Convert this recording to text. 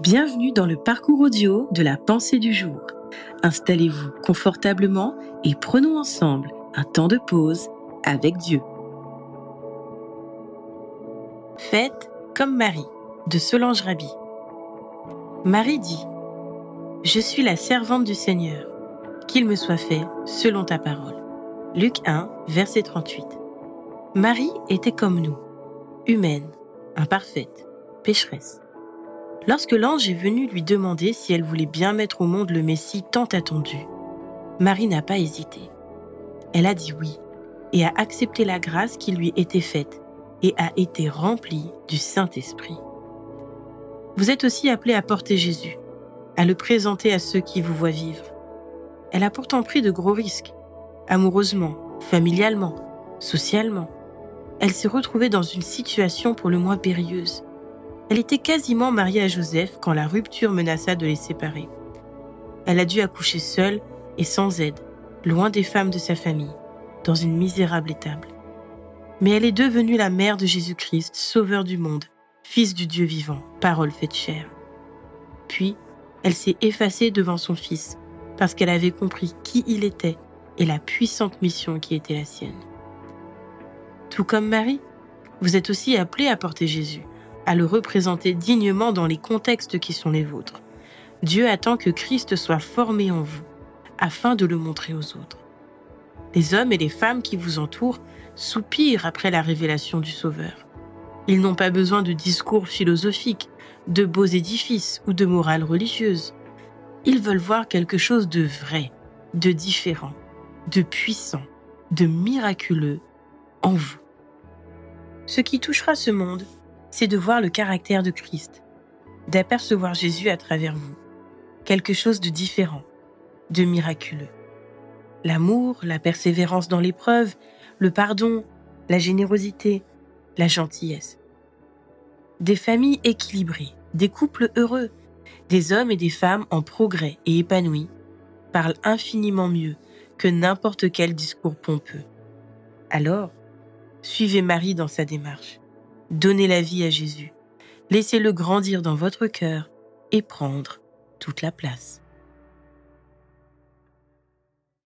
Bienvenue dans le parcours audio de la pensée du jour. Installez-vous confortablement et prenons ensemble un temps de pause avec Dieu. Faites comme Marie de Solange Rabi. Marie dit Je suis la servante du Seigneur, qu'il me soit fait selon ta parole. Luc 1, verset 38. Marie était comme nous, humaine, imparfaite, pécheresse. Lorsque l'ange est venu lui demander si elle voulait bien mettre au monde le Messie tant attendu, Marie n'a pas hésité. Elle a dit oui et a accepté la grâce qui lui était faite et a été remplie du Saint-Esprit. Vous êtes aussi appelé à porter Jésus, à le présenter à ceux qui vous voient vivre. Elle a pourtant pris de gros risques, amoureusement, familialement, socialement. Elle s'est retrouvée dans une situation pour le moins périlleuse elle était quasiment mariée à Joseph quand la rupture menaça de les séparer. Elle a dû accoucher seule et sans aide, loin des femmes de sa famille, dans une misérable étable. Mais elle est devenue la mère de Jésus-Christ, sauveur du monde, fils du Dieu vivant, parole faite chair. Puis, elle s'est effacée devant son fils, parce qu'elle avait compris qui il était et la puissante mission qui était la sienne. Tout comme Marie, vous êtes aussi appelé à porter Jésus, à le représenter dignement dans les contextes qui sont les vôtres. Dieu attend que Christ soit formé en vous, afin de le montrer aux autres. Les hommes et les femmes qui vous entourent soupirent après la révélation du Sauveur. Ils n'ont pas besoin de discours philosophiques, de beaux édifices ou de morale religieuse. Ils veulent voir quelque chose de vrai, de différent, de puissant, de miraculeux en vous. Ce qui touchera ce monde, c'est de voir le caractère de Christ, d'apercevoir Jésus à travers vous, quelque chose de différent, de miraculeux. L'amour, la persévérance dans l'épreuve, le pardon, la générosité, la gentillesse. Des familles équilibrées, des couples heureux, des hommes et des femmes en progrès et épanouis parlent infiniment mieux que n'importe quel discours pompeux. Alors, suivez Marie dans sa démarche. Donnez la vie à Jésus. Laissez-le grandir dans votre cœur et prendre toute la place.